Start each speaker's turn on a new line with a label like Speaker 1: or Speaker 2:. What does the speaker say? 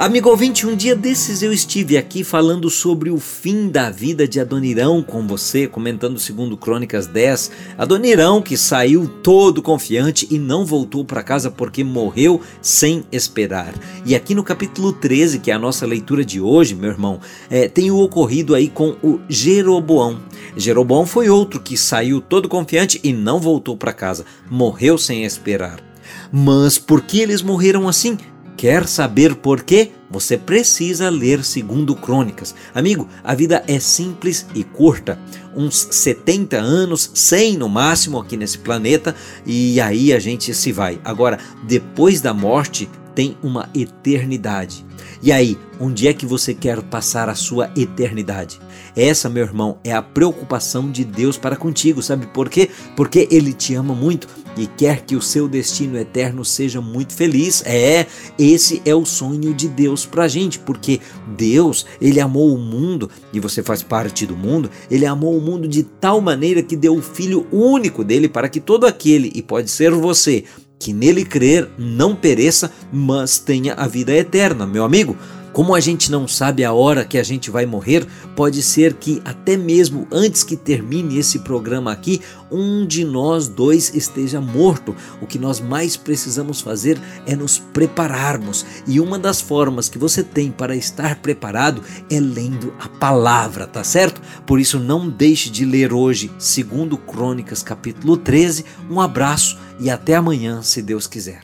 Speaker 1: Amigo ouvinte, um dia desses eu estive aqui falando sobre o fim da vida de Adonirão com você, comentando segundo Crônicas 10. Adonirão que saiu todo confiante e não voltou para casa porque morreu sem esperar. E aqui no capítulo 13, que é a nossa leitura de hoje, meu irmão, é, tem o ocorrido aí com o Jeroboão. Jeroboão foi outro que saiu todo confiante e não voltou para casa, morreu sem esperar. Mas por que eles morreram assim? Quer saber por quê? Você precisa ler segundo Crônicas. Amigo, a vida é simples e curta. Uns 70 anos, 100 no máximo aqui nesse planeta, e aí a gente se vai. Agora, depois da morte, tem uma eternidade. E aí, onde é que você quer passar a sua eternidade? Essa, meu irmão, é a preocupação de Deus para contigo, sabe por quê? Porque Ele te ama muito e quer que o seu destino eterno seja muito feliz. É, esse é o sonho de Deus para a gente, porque Deus, Ele amou o mundo e você faz parte do mundo. Ele amou o mundo de tal maneira que deu o Filho único dele para que todo aquele, e pode ser você, que nele crer não pereça, mas tenha a vida eterna. Meu amigo, como a gente não sabe a hora que a gente vai morrer, pode ser que até mesmo antes que termine esse programa aqui, um de nós dois esteja morto. O que nós mais precisamos fazer é nos prepararmos. E uma das formas que você tem para estar preparado é lendo a palavra, tá certo? Por isso não deixe de ler hoje, segundo Crônicas capítulo 13. Um abraço e até amanhã, se Deus quiser.